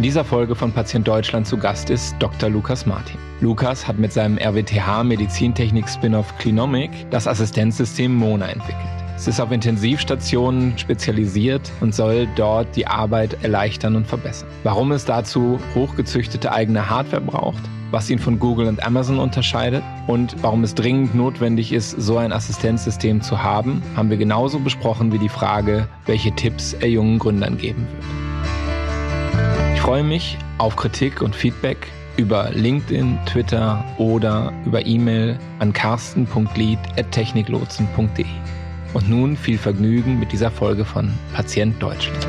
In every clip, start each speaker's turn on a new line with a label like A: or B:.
A: In dieser Folge von Patient Deutschland zu Gast ist Dr. Lukas Martin. Lukas hat mit seinem RWTH Medizintechnik Spin-off Clinomic das Assistenzsystem Mona entwickelt. Es ist auf Intensivstationen spezialisiert und soll dort die Arbeit erleichtern und verbessern. Warum es dazu hochgezüchtete eigene Hardware braucht, was ihn von Google und Amazon unterscheidet und warum es dringend notwendig ist, so ein Assistenzsystem zu haben, haben wir genauso besprochen wie die Frage, welche Tipps er jungen Gründern geben wird. Ich freue mich auf Kritik und Feedback über LinkedIn, Twitter oder über E-Mail an carsten.lied.techniklotsen.de. Und nun viel Vergnügen mit dieser Folge von Patient Deutschland.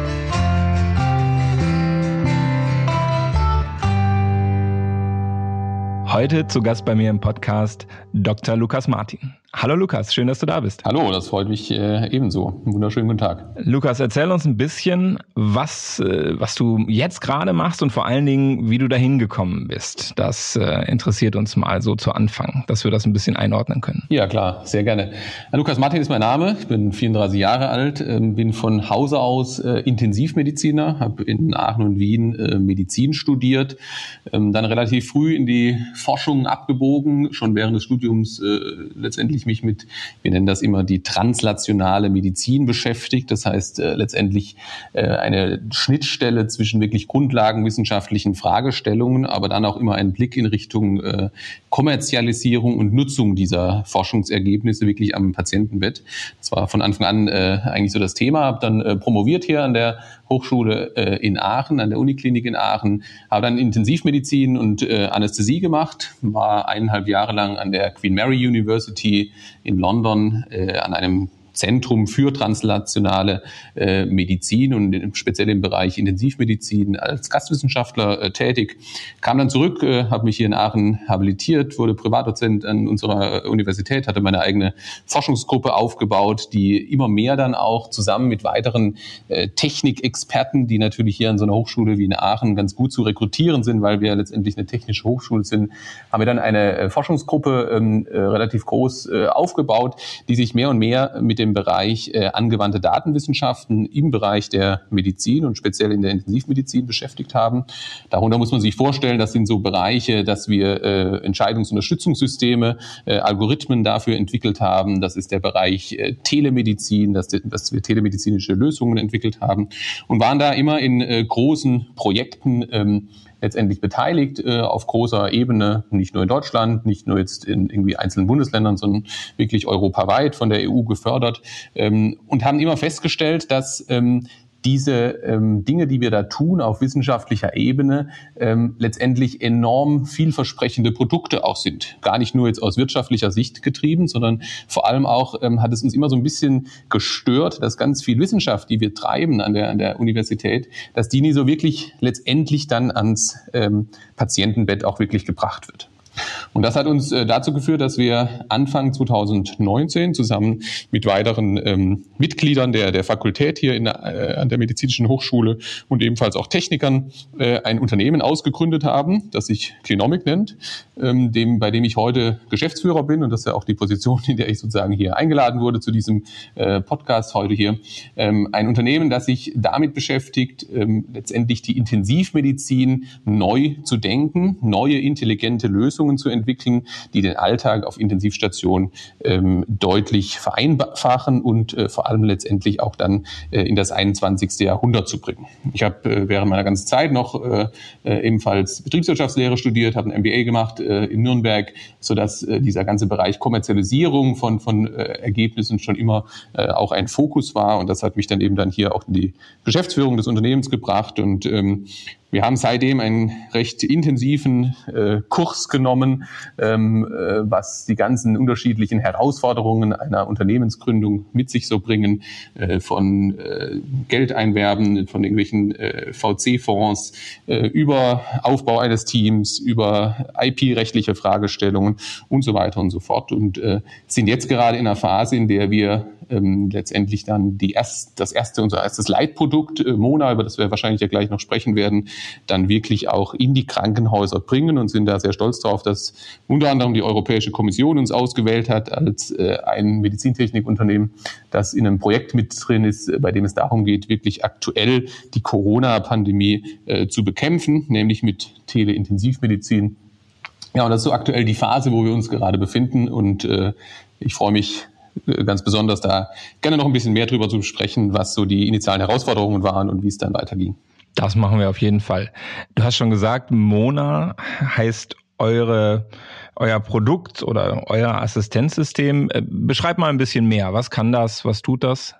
A: Heute zu Gast bei mir im Podcast Dr. Lukas Martin. Hallo Lukas, schön, dass du da bist.
B: Hallo, das freut mich äh, ebenso. Einen wunderschönen guten Tag.
A: Lukas, erzähl uns ein bisschen, was, äh, was du jetzt gerade machst und vor allen Dingen, wie du dahin gekommen bist. Das äh, interessiert uns mal so zu Anfang, dass wir das ein bisschen einordnen können.
B: Ja, klar, sehr gerne. Lukas Martin ist mein Name. Ich bin 34 Jahre alt, ähm, bin von Hause aus äh, Intensivmediziner, habe in Aachen und Wien äh, Medizin studiert, ähm, dann relativ früh in die Forschung abgebogen, schon während des Studiums äh, letztendlich ich mich mit, wir nennen das immer die translationale Medizin beschäftigt. Das heißt äh, letztendlich äh, eine Schnittstelle zwischen wirklich grundlagenwissenschaftlichen Fragestellungen, aber dann auch immer einen Blick in Richtung äh, Kommerzialisierung und Nutzung dieser Forschungsergebnisse wirklich am Patientenbett. Das war von Anfang an äh, eigentlich so das Thema. Habe dann äh, promoviert hier an der Hochschule äh, in Aachen, an der Uniklinik in Aachen, habe dann Intensivmedizin und äh, Anästhesie gemacht, war eineinhalb Jahre lang an der Queen Mary University in London äh, an einem Zentrum für translationale äh, Medizin und speziell im Bereich Intensivmedizin als Gastwissenschaftler äh, tätig. Kam dann zurück, äh, habe mich hier in Aachen habilitiert, wurde Privatdozent an unserer Universität, hatte meine eigene Forschungsgruppe aufgebaut, die immer mehr dann auch zusammen mit weiteren äh, Technikexperten, die natürlich hier an so einer Hochschule wie in Aachen ganz gut zu rekrutieren sind, weil wir letztendlich eine technische Hochschule sind, haben wir dann eine äh, Forschungsgruppe ähm, äh, relativ groß äh, aufgebaut, die sich mehr und mehr mit dem Bereich äh, angewandte Datenwissenschaften im Bereich der Medizin und speziell in der Intensivmedizin beschäftigt haben. Darunter muss man sich vorstellen, das sind so Bereiche, dass wir äh, Entscheidungsunterstützungssysteme, äh, Algorithmen dafür entwickelt haben. Das ist der Bereich äh, Telemedizin, dass, dass wir telemedizinische Lösungen entwickelt haben und waren da immer in äh, großen Projekten ähm, letztendlich beteiligt äh, auf großer Ebene, nicht nur in Deutschland, nicht nur jetzt in irgendwie einzelnen Bundesländern, sondern wirklich europaweit von der EU gefördert ähm, und haben immer festgestellt, dass ähm, diese ähm, Dinge, die wir da tun auf wissenschaftlicher Ebene, ähm, letztendlich enorm vielversprechende Produkte auch sind. Gar nicht nur jetzt aus wirtschaftlicher Sicht getrieben, sondern vor allem auch ähm, hat es uns immer so ein bisschen gestört, dass ganz viel Wissenschaft, die wir treiben an der, an der Universität, dass die nie so wirklich letztendlich dann ans ähm, Patientenbett auch wirklich gebracht wird. Und das hat uns äh, dazu geführt, dass wir Anfang 2019 zusammen mit weiteren ähm, Mitgliedern der, der Fakultät hier in, äh, an der Medizinischen Hochschule und ebenfalls auch Technikern äh, ein Unternehmen ausgegründet haben, das sich Clinomic nennt, ähm, dem, bei dem ich heute Geschäftsführer bin und das ist ja auch die Position, in der ich sozusagen hier eingeladen wurde zu diesem äh, Podcast heute hier. Ähm, ein Unternehmen, das sich damit beschäftigt, ähm, letztendlich die Intensivmedizin neu zu denken, neue intelligente Lösungen zu entwickeln, die den Alltag auf Intensivstationen ähm, deutlich vereinfachen und äh, vor allem letztendlich auch dann äh, in das 21. Jahrhundert zu bringen. Ich habe äh, während meiner ganzen Zeit noch äh, äh, ebenfalls Betriebswirtschaftslehre studiert, habe ein MBA gemacht äh, in Nürnberg, sodass äh, dieser ganze Bereich Kommerzialisierung von, von äh, Ergebnissen schon immer äh, auch ein Fokus war. Und das hat mich dann eben dann hier auch in die Geschäftsführung des Unternehmens gebracht. Und ähm, wir haben seitdem einen recht intensiven äh, Kurs genommen, ähm, äh, was die ganzen unterschiedlichen Herausforderungen einer Unternehmensgründung mit sich so bringen, äh, von äh, Geldeinwerben, von irgendwelchen äh, VC-Fonds, äh, über Aufbau eines Teams, über IP-rechtliche Fragestellungen und so weiter und so fort. Und äh, sind jetzt gerade in einer Phase, in der wir ähm, letztendlich dann die erst, das erste, unser erstes Leitprodukt, äh, Mona, über das wir wahrscheinlich ja gleich noch sprechen werden, dann wirklich auch in die Krankenhäuser bringen und sind da sehr stolz darauf, dass unter anderem die Europäische Kommission uns ausgewählt hat als äh, ein Medizintechnikunternehmen, das in einem Projekt mit drin ist, bei dem es darum geht, wirklich aktuell die Corona-Pandemie äh, zu bekämpfen, nämlich mit Teleintensivmedizin. Ja, und das ist so aktuell die Phase, wo wir uns gerade befinden. Und äh, ich freue mich äh, ganz besonders da gerne noch ein bisschen mehr drüber zu sprechen, was so die initialen Herausforderungen waren und wie es dann weiterging.
A: Das machen wir auf jeden Fall. Du hast schon gesagt, Mona heißt eure, euer Produkt oder euer Assistenzsystem. Äh, beschreib mal ein bisschen mehr. Was kann das? Was tut das?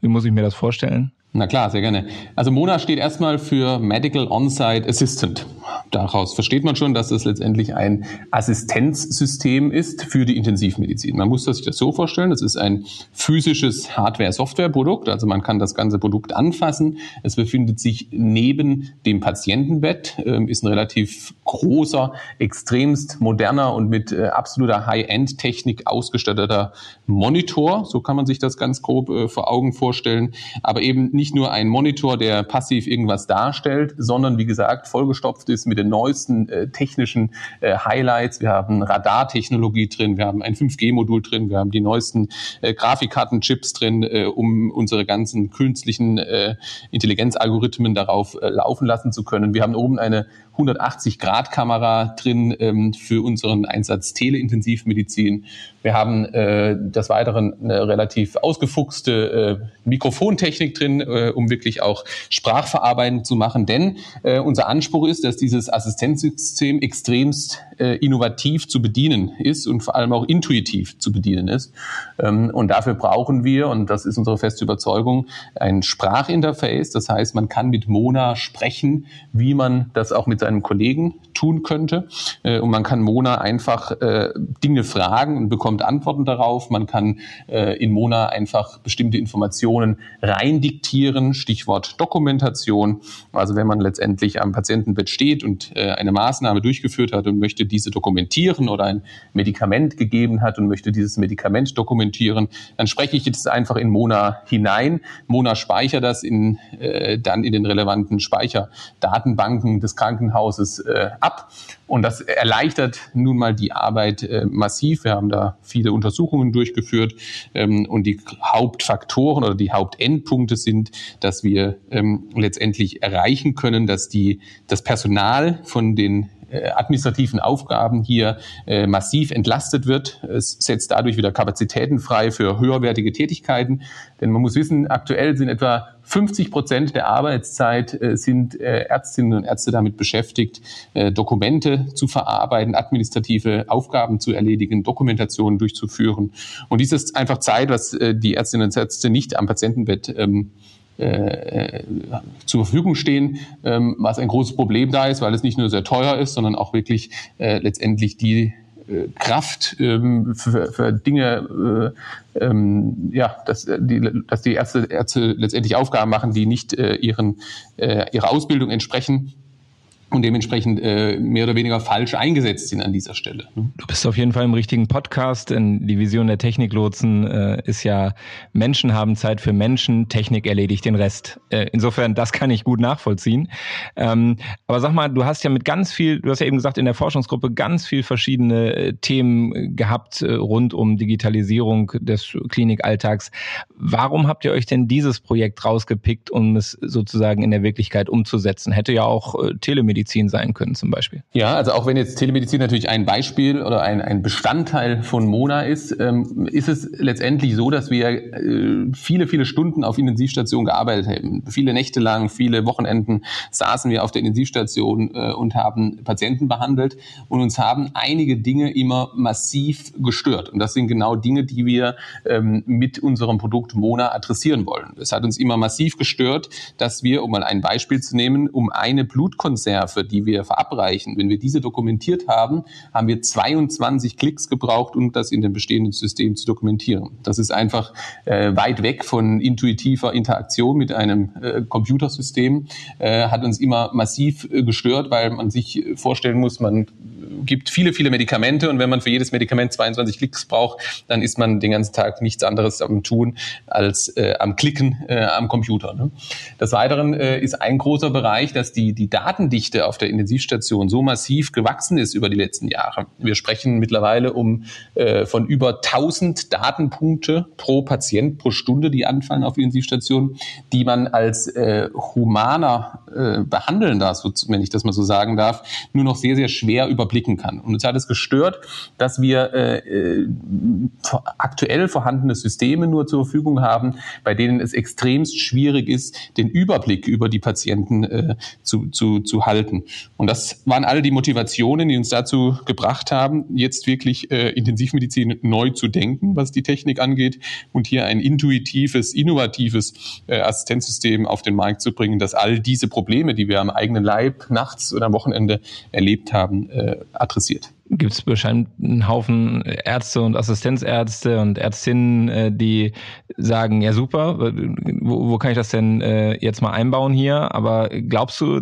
A: Wie muss ich mir das vorstellen?
B: Na klar, sehr gerne. Also Mona steht erstmal für Medical On-Site Assistant. Daraus versteht man schon, dass es letztendlich ein Assistenzsystem ist für die Intensivmedizin. Man muss sich das so vorstellen, es ist ein physisches Hardware-Software-Produkt, also man kann das ganze Produkt anfassen. Es befindet sich neben dem Patientenbett, ähm, ist ein relativ großer, extremst moderner und mit äh, absoluter High-End-Technik ausgestatteter Monitor. So kann man sich das ganz grob äh, vor Augen vorstellen. Aber eben nicht nur ein Monitor, der passiv irgendwas darstellt, sondern wie gesagt vollgestopft ist mit den neuesten äh, technischen äh, Highlights. Wir haben Radartechnologie drin, wir haben ein 5G-Modul drin, wir haben die neuesten äh, Grafikkartenchips drin, äh, um unsere ganzen künstlichen äh, Intelligenzalgorithmen darauf äh, laufen lassen zu können. Wir haben oben eine 180-Grad-Kamera drin ähm, für unseren Einsatz Teleintensivmedizin. Wir haben äh, des Weiteren eine relativ ausgefuchste äh, Mikrofontechnik drin, äh, um wirklich auch Sprachverarbeiten zu machen. Denn äh, unser Anspruch ist, dass dieses Assistenzsystem extremst äh, innovativ zu bedienen ist und vor allem auch intuitiv zu bedienen ist. Ähm, und dafür brauchen wir, und das ist unsere feste Überzeugung, ein Sprachinterface. Das heißt, man kann mit Mona sprechen, wie man das auch mit seinem Kollegen tun könnte. Äh, und man kann Mona einfach äh, Dinge fragen und bekommt Antworten darauf. Man kann äh, in Mona einfach bestimmte Informationen reindiktieren, Stichwort Dokumentation. Also wenn man letztendlich am Patientenbett steht und äh, eine Maßnahme durchgeführt hat und möchte diese dokumentieren oder ein Medikament gegeben hat und möchte dieses Medikament dokumentieren, dann spreche ich jetzt einfach in Mona hinein. Mona speichert das in, äh, dann in den relevanten Speicherdatenbanken des Krankenhauses äh, ab. Und das erleichtert nun mal die Arbeit äh, massiv. Wir haben da viele Untersuchungen durchgeführt ähm, und die Hauptfaktoren oder die Hauptendpunkte sind, dass wir ähm, letztendlich erreichen können, dass die, das Personal von den administrativen Aufgaben hier äh, massiv entlastet wird. Es setzt dadurch wieder Kapazitäten frei für höherwertige Tätigkeiten. Denn man muss wissen, aktuell sind etwa 50 Prozent der Arbeitszeit äh, sind äh, Ärztinnen und Ärzte damit beschäftigt, äh, Dokumente zu verarbeiten, administrative Aufgaben zu erledigen, Dokumentationen durchzuführen. Und dies ist einfach Zeit, was äh, die Ärztinnen und Ärzte nicht am Patientenbett ähm, äh, zur Verfügung stehen, ähm, was ein großes Problem da ist, weil es nicht nur sehr teuer ist, sondern auch wirklich äh, letztendlich die äh, Kraft ähm, für, für Dinge, äh, ähm, ja, dass die, dass die Ärzte, Ärzte letztendlich Aufgaben machen, die nicht äh, ihren, äh, ihrer Ausbildung entsprechen und dementsprechend äh, mehr oder weniger falsch eingesetzt sind an dieser Stelle.
A: Ne? Du bist auf jeden Fall im richtigen Podcast, denn die Vision der Techniklotsen äh, ist ja, Menschen haben Zeit für Menschen, Technik erledigt den Rest. Äh, insofern, das kann ich gut nachvollziehen. Ähm, aber sag mal, du hast ja mit ganz viel, du hast ja eben gesagt, in der Forschungsgruppe ganz viel verschiedene äh, Themen gehabt äh, rund um Digitalisierung des Klinikalltags. Warum habt ihr euch denn dieses Projekt rausgepickt, um es sozusagen in der Wirklichkeit umzusetzen? Hätte ja auch äh, Telemedizin Telemedizin sein können zum Beispiel.
B: Ja, also auch wenn jetzt Telemedizin natürlich ein Beispiel oder ein, ein Bestandteil von Mona ist, ähm, ist es letztendlich so, dass wir äh, viele, viele Stunden auf Intensivstationen gearbeitet haben. Viele Nächte lang, viele Wochenenden saßen wir auf der Intensivstation äh, und haben Patienten behandelt und uns haben einige Dinge immer massiv gestört. Und das sind genau Dinge, die wir ähm, mit unserem Produkt Mona adressieren wollen. Es hat uns immer massiv gestört, dass wir, um mal ein Beispiel zu nehmen, um eine Blutkonserve Fachbedarfe, die wir verabreichen, wenn wir diese dokumentiert haben, haben wir 22 Klicks gebraucht, um das in dem bestehenden System zu dokumentieren. Das ist einfach äh, weit weg von intuitiver Interaktion mit einem äh, Computersystem, äh, hat uns immer massiv äh, gestört, weil man sich vorstellen muss, man gibt viele, viele Medikamente und wenn man für jedes Medikament 22 Klicks braucht, dann ist man den ganzen Tag nichts anderes am Tun als äh, am Klicken äh, am Computer. Ne? Des Weiteren ist ein großer Bereich, dass die, die Datendichte auf der Intensivstation so massiv gewachsen ist über die letzten Jahre. Wir sprechen mittlerweile um äh, von über 1000 Datenpunkte pro Patient pro Stunde, die anfallen auf Intensivstationen, die man als äh, humaner äh, Behandelnder, wenn ich das mal so sagen darf, nur noch sehr, sehr schwer überblicken kann. Und uns hat es gestört, dass wir äh, äh, aktuell vorhandene Systeme nur zur Verfügung haben, bei denen es extremst schwierig ist, den Überblick über die Patienten äh, zu, zu, zu halten. Und das waren alle die Motivationen, die uns dazu gebracht haben, jetzt wirklich äh, Intensivmedizin neu zu denken, was die Technik angeht und hier ein intuitives, innovatives äh, Assistenzsystem auf den Markt zu bringen, das all diese Probleme, die wir am eigenen Leib nachts oder am Wochenende erlebt haben, äh, adressiert
A: gibt es wahrscheinlich einen Haufen Ärzte und Assistenzärzte und Ärztinnen, äh, die sagen, ja super, wo, wo kann ich das denn äh, jetzt mal einbauen hier? Aber glaubst du,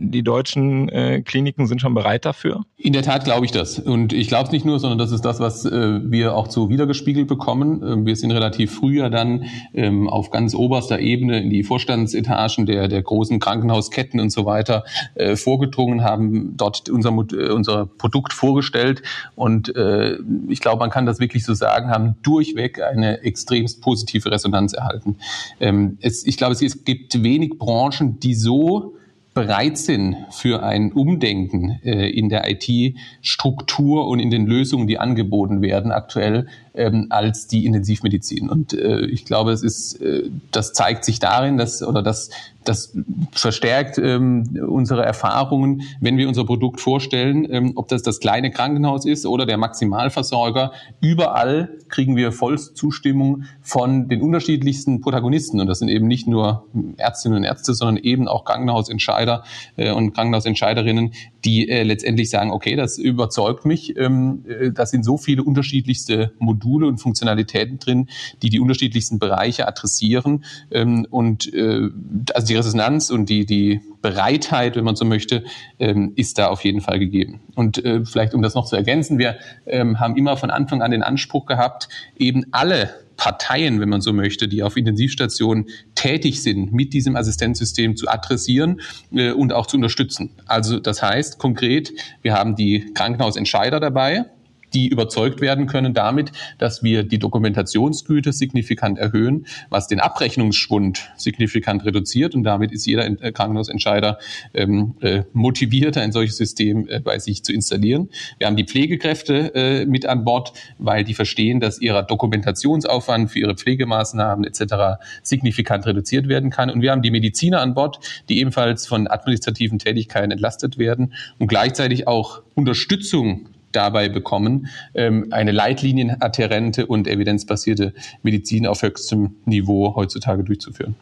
A: die deutschen äh, Kliniken sind schon bereit dafür?
B: In der Tat glaube ich das. Und ich glaube es nicht nur, sondern das ist das, was äh, wir auch so wiedergespiegelt bekommen. Ähm, wir sind relativ früher dann ähm, auf ganz oberster Ebene in die Vorstandsetagen der, der großen Krankenhausketten und so weiter äh, vorgedrungen, haben dort unser, äh, unser Produkt vorgestellt vorgestellt und äh, ich glaube, man kann das wirklich so sagen, haben durchweg eine extremst positive Resonanz erhalten. Ähm, es, ich glaube, es, es gibt wenig Branchen, die so bereit sind für ein Umdenken äh, in der IT-Struktur und in den Lösungen, die angeboten werden aktuell, ähm, als die Intensivmedizin. Und äh, ich glaube, es ist, äh, das zeigt sich darin, dass oder das, das verstärkt ähm, unsere Erfahrungen, wenn wir unser Produkt vorstellen, ähm, ob das das kleine Krankenhaus ist oder der Maximalversorger. Überall kriegen wir vollste Zustimmung von den unterschiedlichsten Protagonisten. Und das sind eben nicht nur Ärztinnen und Ärzte, sondern eben auch Krankenhausentscheider äh, und Krankenhausentscheiderinnen, die äh, letztendlich sagen, okay, das überzeugt mich. Ähm, äh, das sind so viele unterschiedlichste Module und Funktionalitäten drin, die die unterschiedlichsten Bereiche adressieren. Ähm, und äh, also die Resonanz und die, die Bereitheit, wenn man so möchte, ähm, ist da auf jeden Fall gegeben. Und äh, vielleicht, um das noch zu ergänzen, wir ähm, haben immer von Anfang an den Anspruch gehabt, eben alle Parteien, wenn man so möchte, die auf Intensivstationen tätig sind, mit diesem Assistenzsystem zu adressieren äh, und auch zu unterstützen. Also das heißt konkret, wir haben die Krankenhausentscheider dabei, die überzeugt werden können damit, dass wir die Dokumentationsgüte signifikant erhöhen, was den Abrechnungsschwund signifikant reduziert und damit ist jeder äh, Krankenhausentscheider ähm, äh, motiviert, ein solches System äh, bei sich zu installieren. Wir haben die Pflegekräfte äh, mit an Bord, weil die verstehen, dass ihrer Dokumentationsaufwand für ihre Pflegemaßnahmen etc. signifikant reduziert werden kann. Und wir haben die Mediziner an Bord, die ebenfalls von administrativen Tätigkeiten entlastet werden und gleichzeitig auch Unterstützung dabei bekommen, ähm, eine leitlinienadherente und evidenzbasierte Medizin auf höchstem Niveau heutzutage durchzuführen.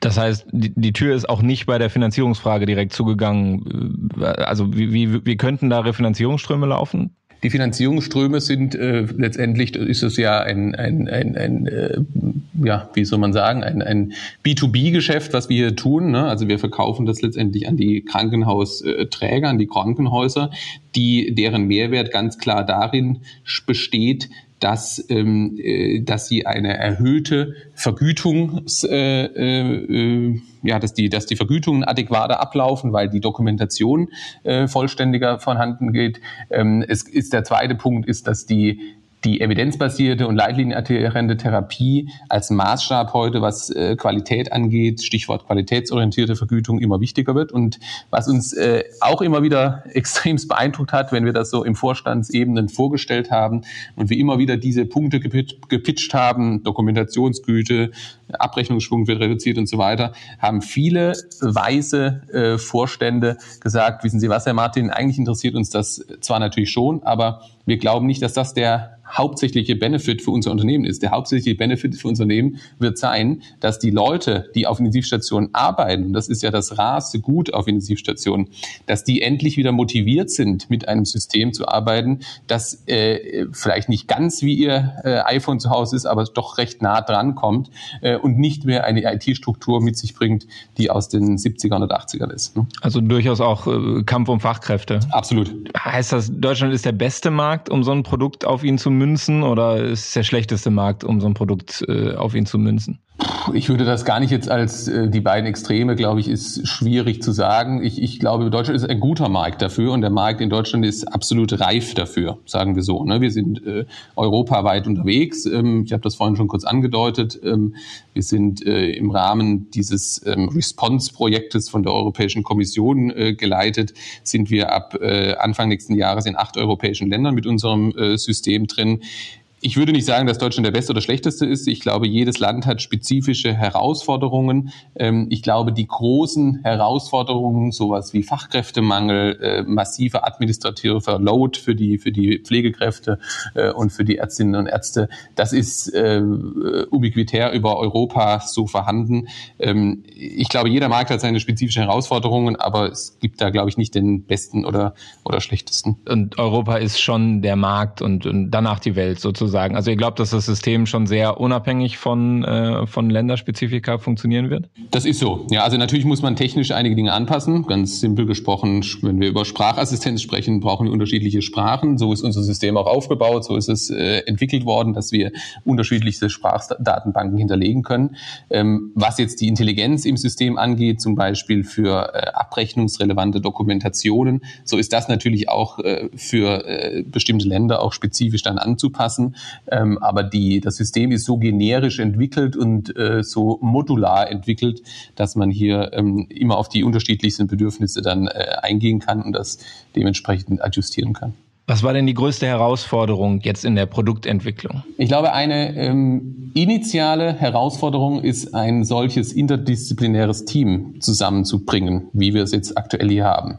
A: Das heißt, die, die Tür ist auch nicht bei der Finanzierungsfrage direkt zugegangen. Also wie, wie, wie könnten da Refinanzierungsströme laufen?
B: Die Finanzierungsströme sind äh, letztendlich, ist es ja ein, ein, ein, ein äh, ja, wie soll man sagen, ein, ein B2B-Geschäft, was wir hier tun. Ne? Also wir verkaufen das letztendlich an die Krankenhausträger, an die Krankenhäuser, die, deren Mehrwert ganz klar darin besteht, dass, ähm, äh, dass sie eine erhöhte Vergütungs, äh, äh, ja, dass die, dass die Vergütungen adäquater ablaufen, weil die Dokumentation äh, vollständiger vorhanden geht. Ähm, es ist der zweite Punkt ist, dass die die evidenzbasierte und leitlinienadherente Therapie als Maßstab heute, was äh, Qualität angeht, Stichwort qualitätsorientierte Vergütung, immer wichtiger wird. Und was uns äh, auch immer wieder extremst beeindruckt hat, wenn wir das so im Vorstandsebenen vorgestellt haben und wir immer wieder diese Punkte gepitcht haben, Dokumentationsgüte, Abrechnungsschwung wird reduziert und so weiter, haben viele weise äh, Vorstände gesagt, wissen Sie was, Herr Martin, eigentlich interessiert uns das zwar natürlich schon, aber wir glauben nicht, dass das der hauptsächliche Benefit für unser Unternehmen ist. Der hauptsächliche Benefit für Unternehmen wird sein, dass die Leute, die auf Intensivstationen arbeiten, und das ist ja das rarste Gut auf Intensivstationen, dass die endlich wieder motiviert sind, mit einem System zu arbeiten, das äh, vielleicht nicht ganz wie ihr äh, iPhone zu Hause ist, aber doch recht nah dran kommt äh, und nicht mehr eine IT-Struktur mit sich bringt, die aus den 70er und 80ern ist.
A: Ne? Also durchaus auch äh, Kampf um Fachkräfte.
B: Absolut.
A: Heißt das, Deutschland ist der beste Markt, um so ein Produkt auf ihn zu münzen oder ist es der schlechteste Markt, um so ein Produkt äh, auf ihn zu münzen?
B: Ich würde das gar nicht jetzt als äh, die beiden Extreme, glaube ich, ist schwierig zu sagen. Ich, ich glaube, Deutschland ist ein guter Markt dafür und der Markt in Deutschland ist absolut reif dafür, sagen wir so. Ne? Wir sind äh, europaweit unterwegs. Ähm, ich habe das vorhin schon kurz angedeutet. Ähm, wir sind äh, im Rahmen dieses ähm, Response-Projektes von der Europäischen Kommission äh, geleitet, sind wir ab äh, Anfang nächsten Jahres in acht europäischen Ländern mit unserem äh, System drin ich würde nicht sagen, dass Deutschland der beste oder schlechteste ist. Ich glaube, jedes Land hat spezifische Herausforderungen. Ähm, ich glaube, die großen Herausforderungen, sowas wie Fachkräftemangel, äh, massive administrative Load für die, für die Pflegekräfte äh, und für die Ärztinnen und Ärzte, das ist äh, ubiquitär über Europa so vorhanden. Ähm, ich glaube, jeder Markt hat seine spezifischen Herausforderungen, aber es gibt da, glaube ich, nicht den besten oder, oder schlechtesten.
A: Und Europa ist schon der Markt und, und danach die Welt sozusagen sozusagen. Also ihr glaubt, dass das System schon sehr unabhängig von, äh, von Länderspezifika funktionieren wird?
B: Das ist so. Ja, also natürlich muss man technisch einige Dinge anpassen. Ganz simpel gesprochen, wenn wir über Sprachassistenz sprechen, brauchen wir unterschiedliche Sprachen. So ist unser System auch aufgebaut. So ist es äh, entwickelt worden, dass wir unterschiedlichste Sprachdatenbanken hinterlegen können. Ähm, was jetzt die Intelligenz im System angeht, zum Beispiel für äh, abrechnungsrelevante Dokumentationen, so ist das natürlich auch äh, für äh, bestimmte Länder auch spezifisch dann anzupassen. Ähm, aber die, das System ist so generisch entwickelt und äh, so modular entwickelt, dass man hier ähm, immer auf die unterschiedlichsten Bedürfnisse dann äh, eingehen kann und das dementsprechend adjustieren kann.
A: Was war denn die größte Herausforderung jetzt in der Produktentwicklung?
B: Ich glaube, eine ähm, initiale Herausforderung ist, ein solches interdisziplinäres Team zusammenzubringen, wie wir es jetzt aktuell hier haben.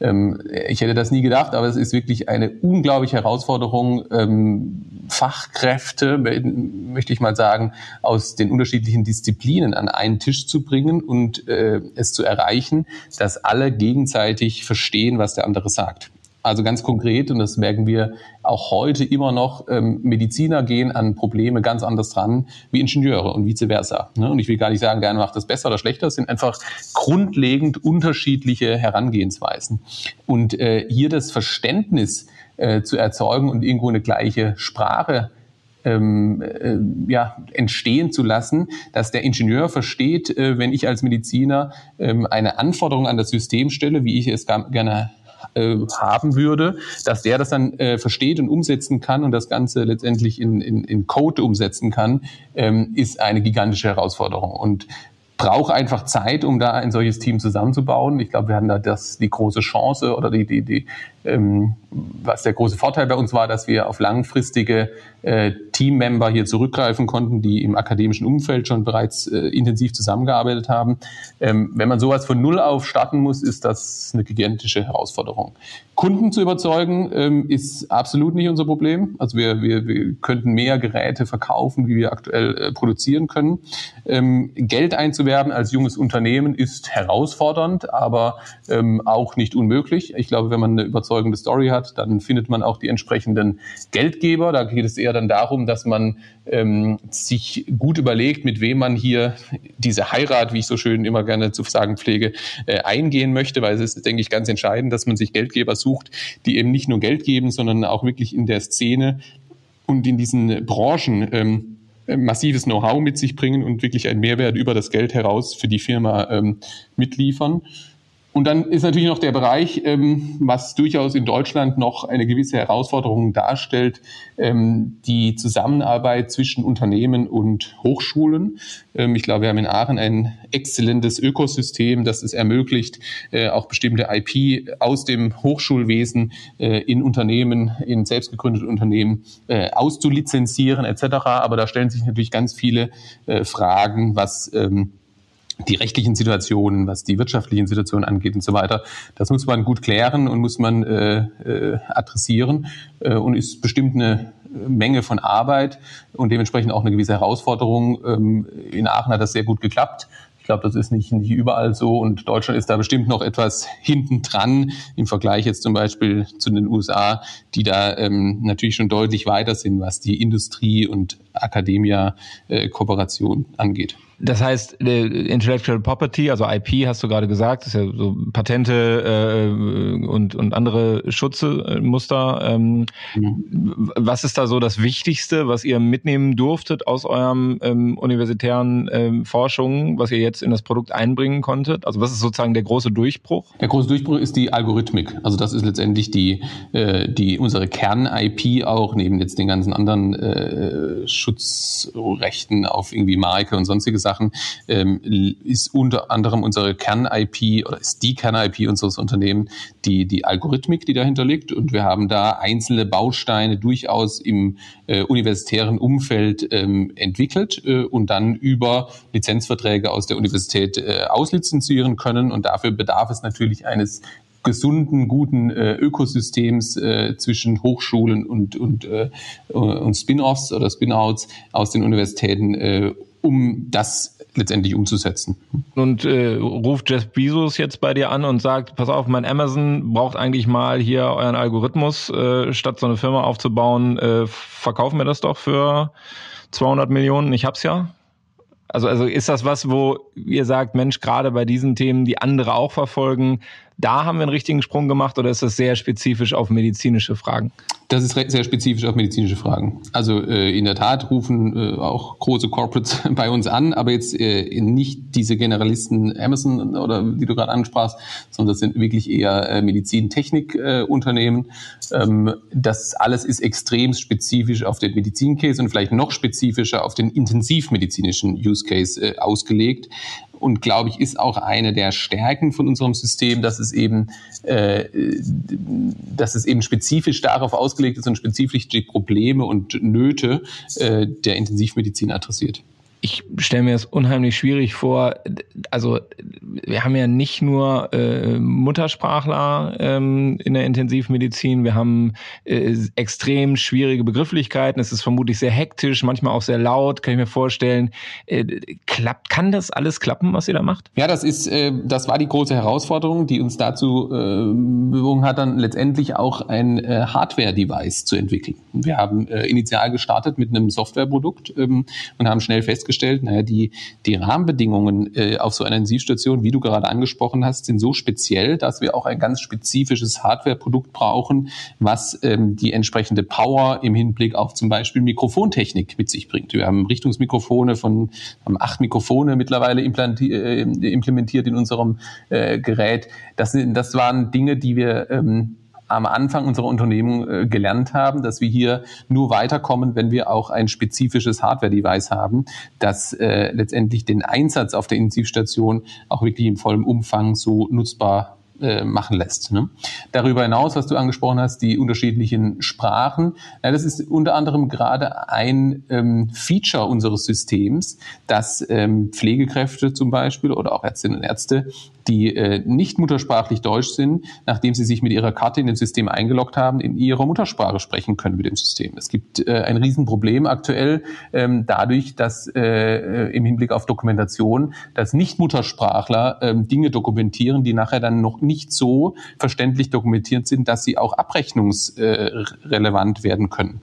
B: Ähm, ich hätte das nie gedacht, aber es ist wirklich eine unglaubliche Herausforderung, ähm, Fachkräfte, möchte ich mal sagen, aus den unterschiedlichen Disziplinen an einen Tisch zu bringen und äh, es zu erreichen, dass alle gegenseitig verstehen, was der andere sagt. Also ganz konkret, und das merken wir auch heute immer noch, ähm, Mediziner gehen an Probleme ganz anders dran wie Ingenieure und vice versa. Ne? Und ich will gar nicht sagen, gerne macht das besser oder schlechter, es sind einfach grundlegend unterschiedliche Herangehensweisen. Und äh, hier das Verständnis äh, zu erzeugen und irgendwo eine gleiche Sprache ähm, äh, ja, entstehen zu lassen, dass der Ingenieur versteht, äh, wenn ich als Mediziner ähm, eine Anforderung an das System stelle, wie ich es gerne äh, haben würde, dass der das dann äh, versteht und umsetzen kann und das Ganze letztendlich in, in, in Code umsetzen kann, ähm, ist eine gigantische Herausforderung. Und braucht einfach Zeit, um da ein solches Team zusammenzubauen. Ich glaube, wir hatten da das, die große Chance oder die, die, die, ähm, was der große Vorteil bei uns war, dass wir auf langfristige äh, Teammember hier zurückgreifen konnten, die im akademischen Umfeld schon bereits äh, intensiv zusammengearbeitet haben. Ähm, wenn man sowas von Null auf starten muss, ist das eine gigantische Herausforderung. Kunden zu überzeugen ähm, ist absolut nicht unser Problem. Also wir, wir, wir könnten mehr Geräte verkaufen, wie wir aktuell äh, produzieren können. Ähm, Geld einzuwerben als junges Unternehmen ist herausfordernd, aber ähm, auch nicht unmöglich. Ich glaube, wenn man eine überzeugende Story hat, dann findet man auch die entsprechenden Geldgeber. Da geht es eher dann darum, dass man ähm, sich gut überlegt, mit wem man hier diese Heirat, wie ich so schön immer gerne zu sagen pflege, äh, eingehen möchte, weil es ist, denke ich, ganz entscheidend, dass man sich Geldgeber sucht, die eben nicht nur Geld geben, sondern auch wirklich in der Szene und in diesen Branchen ähm, massives Know-how mit sich bringen und wirklich einen Mehrwert über das Geld heraus für die Firma ähm, mitliefern. Und dann ist natürlich noch der Bereich, ähm, was durchaus in Deutschland noch eine gewisse Herausforderung darstellt, ähm, die Zusammenarbeit zwischen Unternehmen und Hochschulen. Ähm, ich glaube, wir haben in Aachen ein exzellentes Ökosystem, das es ermöglicht, äh, auch bestimmte IP aus dem Hochschulwesen äh, in Unternehmen, in selbstgegründete Unternehmen äh, auszulizenzieren etc. Aber da stellen sich natürlich ganz viele Fragen, was die rechtlichen Situationen, was die wirtschaftlichen Situationen angeht und so weiter. Das muss man gut klären und muss man äh, äh, adressieren äh, und ist bestimmt eine Menge von Arbeit und dementsprechend auch eine gewisse Herausforderung. Ähm, in Aachen hat das sehr gut geklappt glaube, das ist nicht, nicht überall so und Deutschland ist da bestimmt noch etwas hinten dran im Vergleich jetzt zum Beispiel zu den USA, die da ähm, natürlich schon deutlich weiter sind, was die Industrie und Akademia-Kooperation äh, angeht.
A: Das heißt, Intellectual Property, also IP, hast du gerade gesagt, ist ja so Patente äh, und, und andere Schutzmuster. Ähm, mhm. Was ist da so das Wichtigste, was ihr mitnehmen durftet aus eurem ähm, universitären ähm, Forschung, was ihr jetzt in das Produkt einbringen konntet? Also was ist sozusagen der große Durchbruch?
B: Der große Durchbruch ist die Algorithmik. Also das ist letztendlich die, äh, die unsere Kern-IP auch, neben jetzt den ganzen anderen äh, Schutzrechten auf irgendwie Marke und sonstige Sachen ähm, ist unter anderem unsere Kern-IP oder ist die Kern-IP unseres Unternehmens die, die Algorithmik, die dahinter liegt. Und wir haben da einzelne Bausteine durchaus im äh, universitären Umfeld ähm, entwickelt und dann über Lizenzverträge aus der Universität äh, auslizenzieren können. Und dafür bedarf es natürlich eines gesunden, guten äh, Ökosystems äh, zwischen Hochschulen und, und, äh, und Spin-offs oder Spin-outs aus den Universitäten, äh, um das letztendlich umzusetzen.
A: Und äh, ruft Jeff Bezos jetzt bei dir an und sagt, pass auf, mein Amazon braucht eigentlich mal hier euren Algorithmus, äh, statt so eine Firma aufzubauen, äh, verkaufen wir das doch für 200 Millionen, ich hab's ja. Also, also ist das was, wo ihr sagt, Mensch, gerade bei diesen Themen, die andere auch verfolgen, da haben wir einen richtigen Sprung gemacht oder ist das sehr spezifisch auf medizinische Fragen?
B: Das ist sehr spezifisch auf medizinische Fragen. Also äh, in der Tat rufen äh, auch große Corporates bei uns an, aber jetzt äh, nicht diese Generalisten Amazon oder die du gerade ansprachst, sondern das sind wirklich eher äh, Medizintechnik-Unternehmen. Äh, ähm, das alles ist extrem spezifisch auf den Medizincase und vielleicht noch spezifischer auf den intensivmedizinischen Use Case äh, ausgelegt und glaube ich, ist auch eine der Stärken von unserem System, dass es eben, äh, dass es eben spezifisch darauf ausgelegt ist und spezifisch die Probleme und Nöte äh, der Intensivmedizin adressiert
A: ich stelle mir das unheimlich schwierig vor. Also wir haben ja nicht nur äh, Muttersprachler ähm, in der Intensivmedizin, wir haben äh, extrem schwierige Begrifflichkeiten. Es ist vermutlich sehr hektisch, manchmal auch sehr laut, kann ich mir vorstellen. Äh, klappt, kann das alles klappen, was ihr da macht?
B: Ja, das ist, äh, das war die große Herausforderung, die uns dazu äh, bewogen hat, dann letztendlich auch ein äh, Hardware-Device zu entwickeln. Wir haben äh, initial gestartet mit einem Softwareprodukt ähm, und haben schnell festgestellt festgestellt, naja, die, die Rahmenbedingungen äh, auf so einer Intensivstation, wie du gerade angesprochen hast, sind so speziell, dass wir auch ein ganz spezifisches Hardware-Produkt brauchen, was ähm, die entsprechende Power im Hinblick auf zum Beispiel Mikrofontechnik mit sich bringt. Wir haben Richtungsmikrofone von, haben acht Mikrofone mittlerweile äh, implementiert in unserem äh, Gerät. Das, sind, das waren Dinge, die wir ähm, am Anfang unserer Unternehmung äh, gelernt haben, dass wir hier nur weiterkommen, wenn wir auch ein spezifisches Hardware-Device haben, das äh, letztendlich den Einsatz auf der Intensivstation auch wirklich im vollen Umfang so nutzbar äh, machen lässt. Ne? Darüber hinaus, was du angesprochen hast, die unterschiedlichen Sprachen, ja, das ist unter anderem gerade ein ähm, Feature unseres Systems, dass ähm, Pflegekräfte zum Beispiel oder auch Ärztinnen und Ärzte die äh, nicht muttersprachlich Deutsch sind, nachdem sie sich mit ihrer Karte in dem System eingeloggt haben, in ihrer Muttersprache sprechen können mit dem System. Es gibt äh, ein Riesenproblem aktuell ähm, dadurch, dass äh, im Hinblick auf Dokumentation, dass Nicht-Muttersprachler äh, Dinge dokumentieren, die nachher dann noch nicht so verständlich dokumentiert sind, dass sie auch abrechnungsrelevant werden können.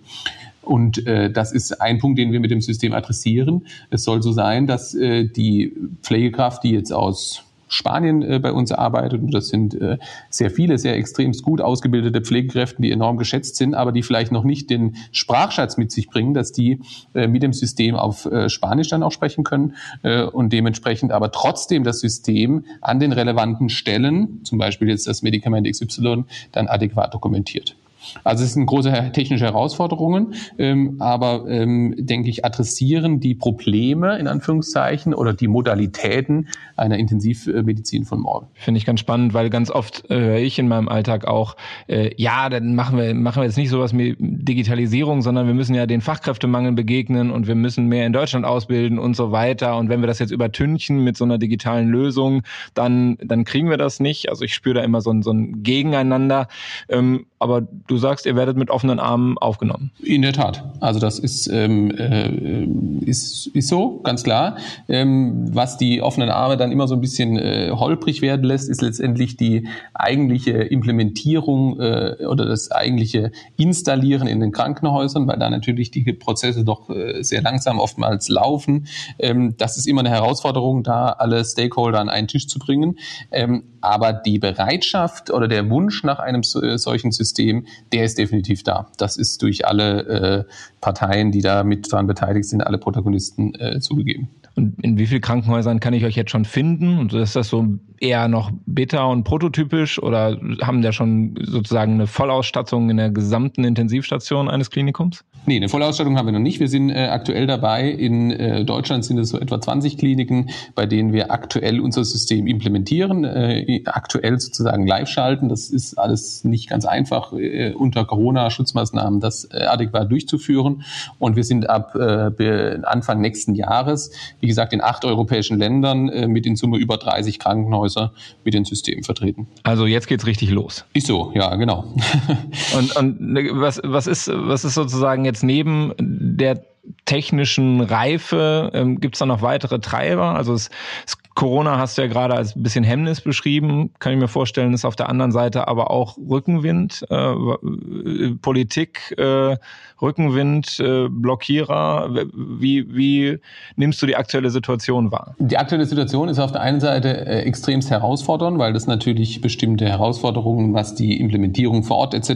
B: Und äh, das ist ein Punkt, den wir mit dem System adressieren. Es soll so sein, dass äh, die Pflegekraft, die jetzt aus Spanien äh, bei uns arbeitet. Und das sind äh, sehr viele, sehr extremst gut ausgebildete Pflegekräfte, die enorm geschätzt sind, aber die vielleicht noch nicht den Sprachschatz mit sich bringen, dass die äh, mit dem System auf äh, Spanisch dann auch sprechen können äh, und dementsprechend aber trotzdem das System an den relevanten Stellen, zum Beispiel jetzt das Medikament XY, dann adäquat dokumentiert. Also es sind große technische Herausforderungen, ähm, aber ähm, denke ich, adressieren die Probleme in Anführungszeichen oder die Modalitäten einer Intensivmedizin von morgen.
A: Finde ich ganz spannend, weil ganz oft äh, höre ich in meinem Alltag auch, äh, ja, dann machen wir, machen wir jetzt nicht sowas mit Digitalisierung, sondern wir müssen ja den Fachkräftemangel begegnen und wir müssen mehr in Deutschland ausbilden und so weiter. Und wenn wir das jetzt übertünchen mit so einer digitalen Lösung, dann, dann kriegen wir das nicht. Also ich spüre da immer so ein, so ein Gegeneinander. Ähm, aber du sagst, ihr werdet mit offenen Armen aufgenommen.
B: In der Tat. Also das ist, ähm, äh, ist, ist so, ganz klar. Ähm, was die offenen Arme dann immer so ein bisschen äh, holprig werden lässt, ist letztendlich die eigentliche Implementierung äh, oder das eigentliche Installieren in den Krankenhäusern, weil da natürlich die Prozesse doch äh, sehr langsam oftmals laufen. Ähm, das ist immer eine Herausforderung, da alle Stakeholder an einen Tisch zu bringen. Ähm, aber die Bereitschaft oder der Wunsch nach einem äh, solchen System, der ist definitiv da. Das ist durch alle äh, Parteien, die da mit dran beteiligt sind, alle Protagonisten äh, zugegeben.
A: Und in wie vielen Krankenhäusern kann ich euch jetzt schon finden? Und ist das so eher noch beta und prototypisch oder haben da schon sozusagen eine Vollausstattung in der gesamten Intensivstation eines Klinikums?
B: Nee, eine Vollausstattung haben wir noch nicht. Wir sind äh, aktuell dabei. In äh, Deutschland sind es so etwa 20 Kliniken, bei denen wir aktuell unser System implementieren, äh, aktuell sozusagen live schalten. Das ist alles nicht ganz einfach äh, unter Corona-Schutzmaßnahmen, das äh, adäquat durchzuführen. Und wir sind ab äh, Anfang nächsten Jahres, wie gesagt, in acht europäischen Ländern mit in Summe über 30 Krankenhäuser mit den Systemen vertreten.
A: Also jetzt geht's richtig los.
B: Ist so, ja, genau.
A: und und ne, was, was, ist, was ist sozusagen jetzt neben der technischen Reife ähm, gibt es da noch weitere Treiber? Also es, es Corona hast du ja gerade als ein bisschen Hemmnis beschrieben, kann ich mir vorstellen, ist auf der anderen Seite aber auch Rückenwind, äh, äh, Politik, äh, Rückenwind, äh. Wie, wie nimmst du die aktuelle Situation wahr?
B: Die aktuelle Situation ist auf der einen Seite äh, extremst herausfordernd, weil das natürlich bestimmte Herausforderungen, was die Implementierung vor Ort etc.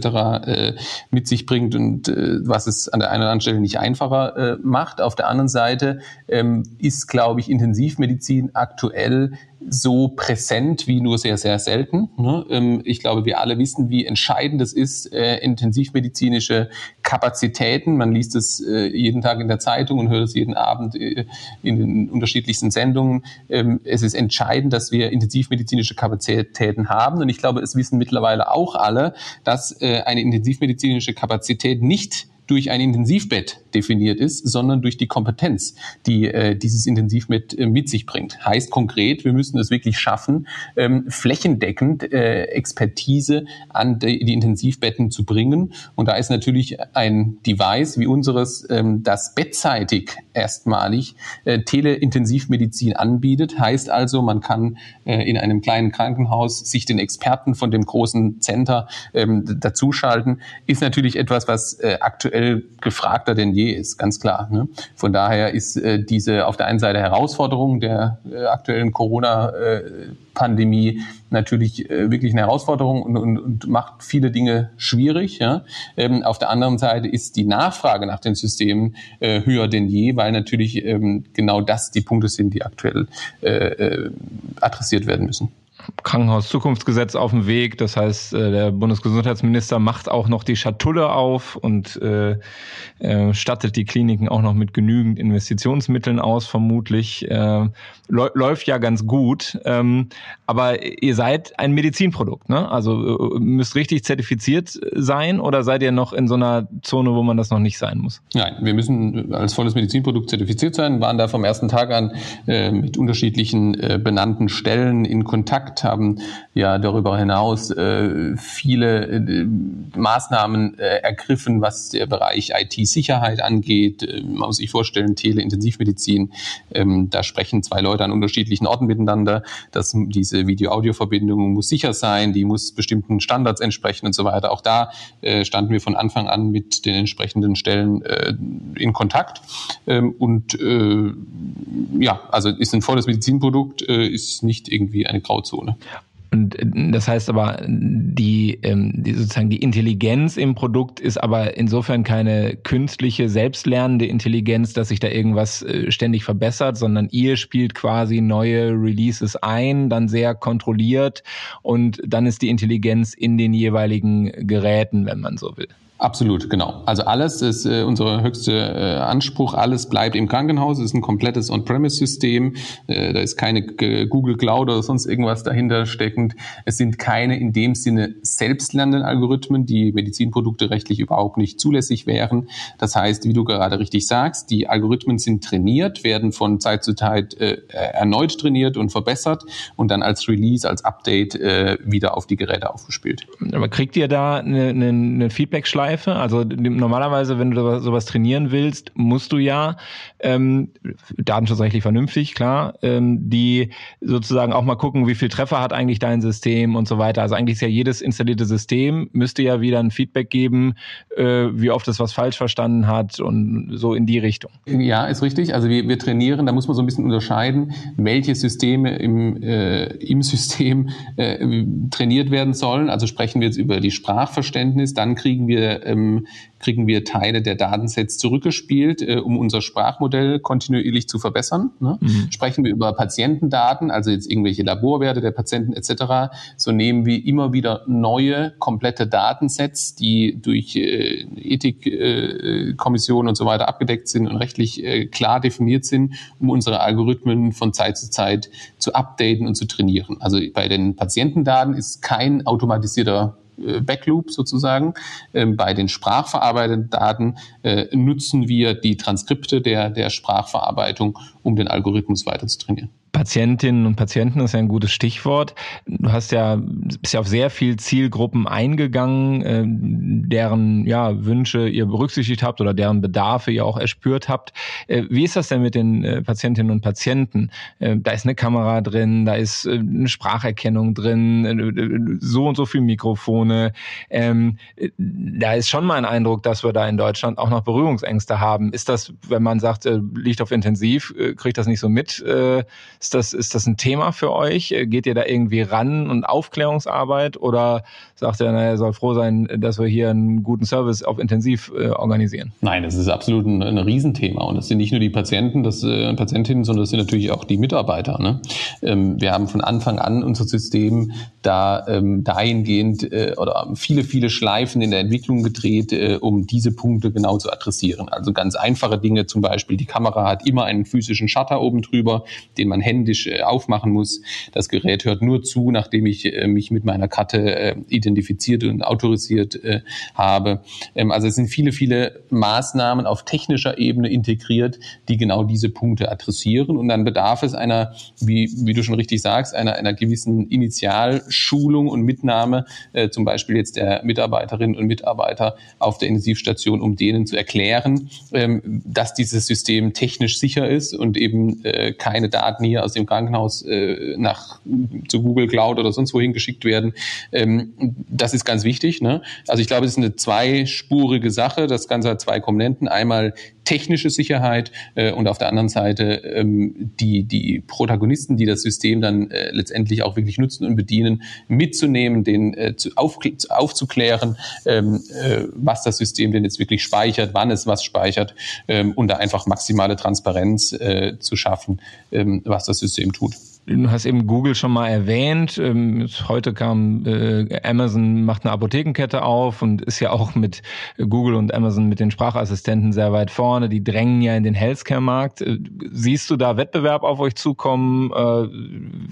B: Äh, mit sich bringt und was es an der einen oder anderen Stelle nicht einfacher macht. Auf der anderen Seite ähm, ist, glaube ich, Intensivmedizin aktuell so präsent wie nur sehr, sehr selten. Ne? Ähm, ich glaube, wir alle wissen, wie entscheidend es ist, äh, intensivmedizinische Kapazitäten. Man liest es äh, jeden Tag in der Zeitung und hört es jeden Abend äh, in den unterschiedlichsten Sendungen. Ähm, es ist entscheidend, dass wir intensivmedizinische Kapazitäten haben. Und ich glaube, es wissen mittlerweile auch alle, dass eine intensivmedizinische Kapazität nicht durch ein Intensivbett definiert ist, sondern durch die Kompetenz, die äh, dieses Intensivbett äh, mit sich bringt. Heißt konkret, wir müssen es wirklich schaffen, ähm, flächendeckend äh, Expertise an die, die, Intensivbetten zu bringen. Und da ist natürlich ein Device wie unseres, ähm, das bettseitig erstmalig äh, Teleintensivmedizin anbietet. Heißt also, man kann äh, in einem kleinen Krankenhaus sich den Experten von dem großen Center ähm, dazuschalten. Ist natürlich etwas, was äh, aktuell aktuell gefragter denn je ist, ganz klar. Ne? Von daher ist äh, diese auf der einen Seite Herausforderung der äh, aktuellen Corona-Pandemie äh, natürlich äh, wirklich eine Herausforderung und, und, und macht viele Dinge schwierig. Ja? Ähm, auf der anderen Seite ist die Nachfrage nach den Systemen äh, höher denn je, weil natürlich ähm, genau das die Punkte sind, die aktuell äh, äh adressiert werden müssen.
A: Krankenhauszukunftsgesetz auf dem Weg. Das heißt, äh, der Bundesgesundheitsminister macht auch noch die Schatulle auf und äh, äh, stattet die Kliniken auch noch mit genügend Investitionsmitteln aus, vermutlich. Äh, läuft ja ganz gut. Ähm, aber ihr seid ein Medizinprodukt, ne? Also äh, müsst richtig zertifiziert sein oder seid ihr noch in so einer Zone, wo man das noch nicht sein muss?
B: Nein, wir müssen als volles Medizinprodukt zertifiziert sein, waren da vom ersten Tag an äh, mit unterschiedlichen benannten Stellen in Kontakt haben ja darüber hinaus äh, viele äh, Maßnahmen äh, ergriffen, was der Bereich IT-Sicherheit angeht. Äh, man muss sich vorstellen, Teleintensivmedizin, ähm, da sprechen zwei Leute an unterschiedlichen Orten miteinander. Das, diese Video-Audio-Verbindung muss sicher sein, die muss bestimmten Standards entsprechen und so weiter. Auch da äh, standen wir von Anfang an mit den entsprechenden Stellen äh, in Kontakt. Ähm, und ja, also ist ein volles Medizinprodukt, ist nicht irgendwie eine Grauzone.
A: Und äh, das heißt aber, die, ähm, die sozusagen die Intelligenz im Produkt ist aber insofern keine künstliche, selbstlernende Intelligenz, dass sich da irgendwas äh, ständig verbessert, sondern ihr spielt quasi neue Releases ein, dann sehr kontrolliert und dann ist die Intelligenz in den jeweiligen Geräten, wenn man so will.
B: Absolut, genau. Also alles ist äh, unser höchster äh, Anspruch. Alles bleibt im Krankenhaus. Es ist ein komplettes On-Premise-System. Äh, da ist keine äh, Google Cloud oder sonst irgendwas dahinter steckend. Es sind keine in dem Sinne selbstlernenden Algorithmen, die Medizinprodukte rechtlich überhaupt nicht zulässig wären. Das heißt, wie du gerade richtig sagst, die Algorithmen sind trainiert, werden von Zeit zu Zeit äh, erneut trainiert und verbessert und dann als Release, als Update äh, wieder auf die Geräte aufgespielt.
A: Aber kriegt ihr da eine, eine, eine Feedback-Schleife? Schleife. Also normalerweise, wenn du sowas trainieren willst, musst du ja ähm, datenschutzrechtlich vernünftig, klar, ähm, die sozusagen auch mal gucken, wie viel Treffer hat eigentlich dein System und so weiter. Also eigentlich ist ja jedes installierte System müsste ja wieder ein Feedback geben, äh, wie oft es was falsch verstanden hat und so in die Richtung.
B: Ja, ist richtig. Also wir, wir trainieren, da muss man so ein bisschen unterscheiden, welche Systeme im, äh, im System äh, trainiert werden sollen. Also sprechen wir jetzt über die Sprachverständnis, dann kriegen wir ähm, kriegen wir Teile der Datensets zurückgespielt, äh, um unser Sprachmodell kontinuierlich zu verbessern. Ne? Mhm. Sprechen wir über Patientendaten, also jetzt irgendwelche Laborwerte der Patienten etc., so nehmen wir immer wieder neue, komplette Datensets, die durch äh, Ethikkommissionen äh, und so weiter abgedeckt sind und rechtlich äh, klar definiert sind, um unsere Algorithmen von Zeit zu Zeit zu updaten und zu trainieren. Also bei den Patientendaten ist kein automatisierter Backloop sozusagen. Ähm, bei den sprachverarbeitenden Daten äh, nutzen wir die Transkripte der, der Sprachverarbeitung, um den Algorithmus weiter zu trainieren.
A: Patientinnen und Patienten ist ja ein gutes Stichwort. Du hast ja, bist ja auf sehr viel Zielgruppen eingegangen, äh, deren ja, Wünsche ihr berücksichtigt habt oder deren Bedarfe ihr auch erspürt habt. Äh, wie ist das denn mit den äh, Patientinnen und Patienten? Da ist eine Kamera drin, da ist eine Spracherkennung drin, so und so viele Mikrofone. Ähm, da ist schon mal ein Eindruck, dass wir da in Deutschland auch noch Berührungsängste haben. Ist das, wenn man sagt, liegt auf Intensiv, kriegt das nicht so mit? Ist das, ist das ein Thema für euch? Geht ihr da irgendwie ran und Aufklärungsarbeit oder sagt ihr, naja, soll froh sein, dass wir hier einen guten Service auf Intensiv äh, organisieren?
B: Nein, das ist absolut ein, ein Riesenthema und das sind nicht nur die Patienten das, äh, Patientinnen, sondern das sind natürlich auch die Mitarbeiter. Ne? Ähm, wir haben von Anfang an unser System da ähm, dahingehend äh, oder viele, viele Schleifen in der Entwicklung gedreht, äh, um diese Punkte genau zu adressieren. Also ganz einfache Dinge, zum Beispiel die Kamera hat immer einen physischen Shutter oben drüber, den man händisch äh, aufmachen muss. Das Gerät hört nur zu, nachdem ich äh, mich mit meiner Karte äh, identifiziert und autorisiert habe. Ähm, also es sind viele, viele Maßnahmen auf technischer Ebene integriert, die genau diese Punkte adressieren. Und dann bedarf es einer, wie, wie du schon richtig sagst, einer, einer gewissen Initialschulung und Mitnahme, zum Beispiel jetzt der Mitarbeiterinnen und Mitarbeiter auf der Intensivstation, um denen zu erklären, ähm, dass dieses System technisch sicher ist und eben keine Daten hier aus dem Krankenhaus äh, nach zu Google Cloud oder sonst wohin geschickt werden. Ähm, das ist ganz wichtig. Ne? Also ich glaube, es ist eine zweispurige Sache. Das Ganze hat zwei Komponenten. Einmal technische Sicherheit äh, und auf der anderen Seite ähm, die, die Protagonisten, die das System dann äh, letztendlich auch wirklich nutzen und bedienen, mitzunehmen, den äh, zu auf, aufzuklären, ähm, äh, was das System denn jetzt wirklich speichert, wann es was speichert ähm, und da einfach maximale Transparenz äh, zu schaffen, ähm, was das System tut.
A: Du hast eben Google schon mal erwähnt. Ähm, heute kam äh, Amazon macht eine Apothekenkette auf und ist ja auch mit Google und Amazon mit den Sprachassistenten sehr weit vorne. Die drängen ja in den Healthcare-Markt. Äh, siehst du da Wettbewerb auf euch zukommen? Äh,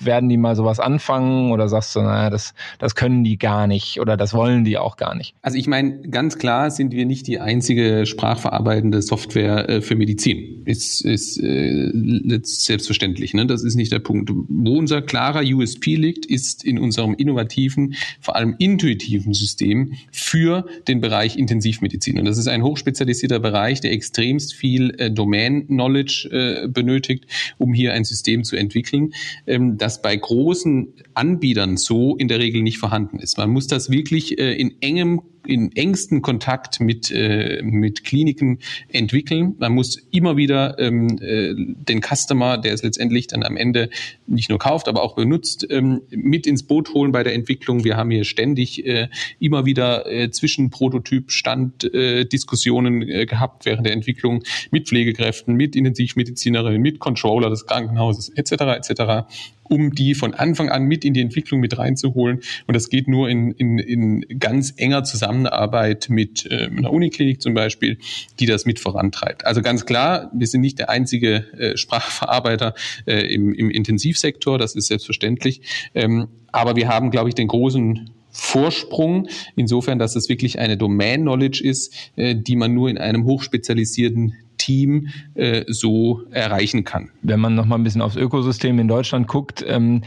A: werden die mal sowas anfangen oder sagst du, naja, das, das können die gar nicht oder das wollen die auch gar nicht?
B: Also ich meine, ganz klar sind wir nicht die einzige sprachverarbeitende Software für Medizin. Ist, ist, ist selbstverständlich. Ne? Das ist nicht der Punkt wo unser klarer USP liegt, ist in unserem innovativen, vor allem intuitiven System für den Bereich Intensivmedizin. Und das ist ein hochspezialisierter Bereich, der extremst viel äh, Domain-Knowledge äh, benötigt, um hier ein System zu entwickeln, ähm, das bei großen Anbietern so in der Regel nicht vorhanden ist. Man muss das wirklich äh, in engem in engsten Kontakt mit, äh, mit Kliniken entwickeln. Man muss immer wieder ähm, äh, den Customer, der es letztendlich dann am Ende nicht nur kauft, aber auch benutzt, ähm, mit ins Boot holen bei der Entwicklung. Wir haben hier ständig äh, immer wieder äh, zwischen Prototyp-Stand äh, Diskussionen äh, gehabt während der Entwicklung mit Pflegekräften, mit Intensivmedizinerinnen, mit Controller des Krankenhauses etc. etc um die von Anfang an mit in die Entwicklung mit reinzuholen. Und das geht nur in, in, in ganz enger Zusammenarbeit mit äh, einer Uniklinik zum Beispiel, die das mit vorantreibt. Also ganz klar, wir sind nicht der einzige äh, Sprachverarbeiter äh, im, im Intensivsektor, das ist selbstverständlich. Ähm, aber wir haben, glaube ich, den großen Vorsprung, insofern, dass es wirklich eine Domain-Knowledge ist, äh, die man nur in einem hochspezialisierten Team äh, so erreichen kann.
A: Wenn man noch mal ein bisschen aufs Ökosystem in Deutschland guckt, ähm,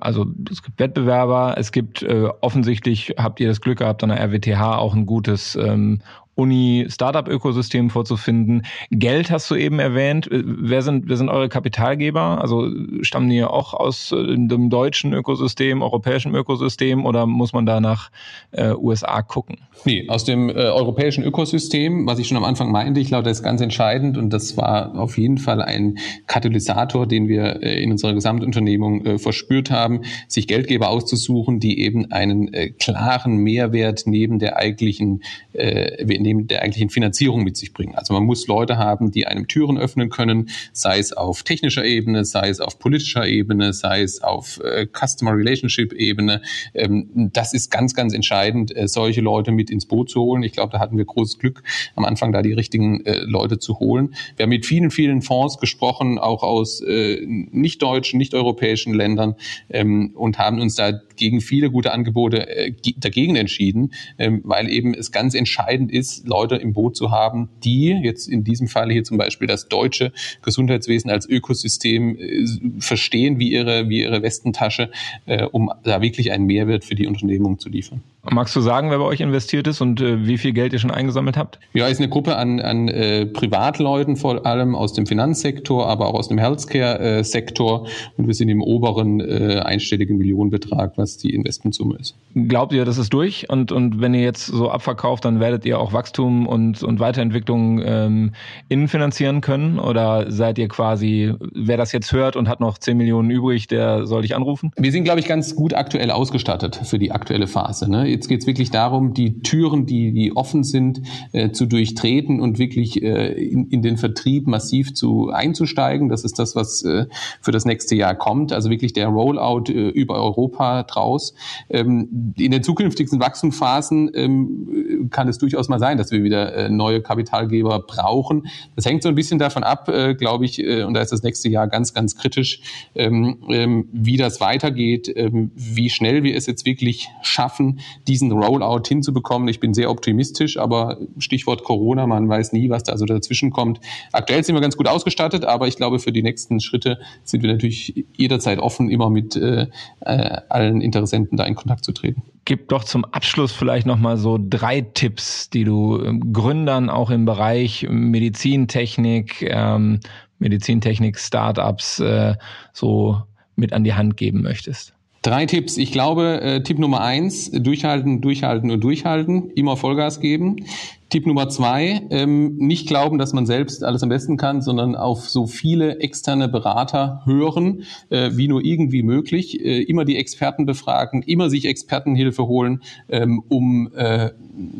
A: also es gibt Wettbewerber, es gibt äh, offensichtlich, habt ihr das Glück gehabt, an der RWTH auch ein gutes ähm, Uni-Startup-Ökosystem vorzufinden. Geld hast du eben erwähnt. Wer sind, wer sind eure Kapitalgeber? Also stammen die auch aus äh, dem deutschen Ökosystem, europäischen Ökosystem oder muss man da nach äh, USA gucken?
B: Nee, aus dem äh, europäischen Ökosystem, was ich schon am Anfang meinte, ich glaube, das ist ganz entscheidend und das war auf jeden Fall ein Katalysator, den wir äh, in unserer Gesamtunternehmung äh, verspürt haben, sich Geldgeber auszusuchen, die eben einen äh, klaren Mehrwert neben der eigentlichen äh, der eigentlichen Finanzierung mit sich bringen. Also man muss Leute haben, die einem Türen öffnen können, sei es auf technischer Ebene, sei es auf politischer Ebene, sei es auf äh, Customer Relationship Ebene. Ähm, das ist ganz, ganz entscheidend, äh, solche Leute mit ins Boot zu holen. Ich glaube, da hatten wir großes Glück, am Anfang da die richtigen äh, Leute zu holen. Wir haben mit vielen, vielen Fonds gesprochen, auch aus äh, nicht deutschen, nicht europäischen Ländern ähm, und haben uns da gegen viele gute Angebote äh, dagegen entschieden, ähm, weil eben es ganz entscheidend ist, Leute im Boot zu haben, die jetzt in diesem Fall hier zum Beispiel das deutsche Gesundheitswesen als Ökosystem äh, verstehen wie ihre, wie ihre Westentasche, äh, um da wirklich einen Mehrwert für die Unternehmung zu liefern.
A: Magst du sagen, wer bei euch investiert ist und äh, wie viel Geld ihr schon eingesammelt habt?
B: Ja, ist eine Gruppe an, an äh, Privatleuten, vor allem aus dem Finanzsektor, aber auch aus dem Healthcare-Sektor. und wir sind im oberen äh, einstelligen Millionenbetrag, was die Investmentsumme ist.
A: Glaubt ihr, das ist durch? Und, und wenn ihr jetzt so abverkauft, dann werdet ihr auch Wachstum und, und Weiterentwicklung ähm, innenfinanzieren können? Oder seid ihr quasi, wer das jetzt hört und hat noch 10 Millionen übrig, der soll dich anrufen?
B: Wir sind, glaube ich, ganz gut aktuell ausgestattet für die aktuelle Phase. Ne? Jetzt geht es wirklich darum, die Türen, die, die offen sind, äh, zu durchtreten und wirklich äh, in, in den Vertrieb massiv zu einzusteigen. Das ist das, was äh, für das nächste Jahr kommt. Also wirklich der Rollout äh, über Europa draus. Ähm, in den zukünftigen Wachstumsphasen ähm, kann es durchaus mal sein, dass wir wieder äh, neue Kapitalgeber brauchen. Das hängt so ein bisschen davon ab, äh, glaube ich, äh, und da ist das nächste Jahr ganz, ganz kritisch, ähm, ähm, wie das weitergeht, ähm, wie schnell wir es jetzt wirklich schaffen, diesen Rollout hinzubekommen. Ich bin sehr optimistisch, aber Stichwort Corona, man weiß nie, was da so dazwischen kommt. Aktuell sind wir ganz gut ausgestattet, aber ich glaube, für die nächsten Schritte sind wir natürlich jederzeit offen, immer mit äh, äh allen Interessenten da in Kontakt zu treten.
A: Gib doch zum Abschluss vielleicht nochmal so drei Tipps, die du ähm, Gründern auch im Bereich Medizintechnik, ähm, Medizintechnik, Startups äh, so mit an die Hand geben möchtest.
B: Drei Tipps. Ich glaube, äh, Tipp Nummer eins, durchhalten, durchhalten und durchhalten, immer Vollgas geben. Tipp Nummer zwei, ähm, nicht glauben, dass man selbst alles am besten kann, sondern auf so viele externe Berater hören, äh, wie nur irgendwie möglich. Äh, immer die Experten befragen, immer sich Expertenhilfe holen, ähm, um äh,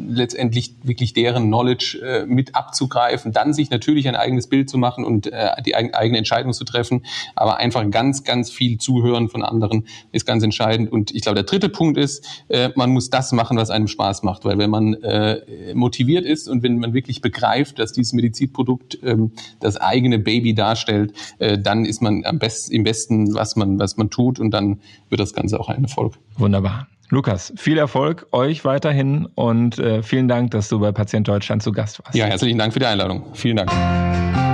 B: letztendlich wirklich deren Knowledge äh, mit abzugreifen, dann sich natürlich ein eigenes Bild zu machen und äh, die eigene Entscheidung zu treffen. Aber einfach ganz, ganz viel zuhören von anderen ist ganz entscheidend. Und ich glaube, der dritte Punkt ist, äh, man muss das machen, was einem Spaß macht. Weil wenn man äh, motiviert motiviert ist und wenn man wirklich begreift, dass dieses Medizinprodukt ähm, das eigene Baby darstellt, äh, dann ist man am besten, im besten, was man, was man tut und dann wird das Ganze auch ein Erfolg.
A: Wunderbar. Lukas, viel Erfolg euch weiterhin und äh, vielen Dank, dass du bei Patient Deutschland zu Gast warst.
B: Ja, herzlichen Dank für die Einladung. Vielen Dank.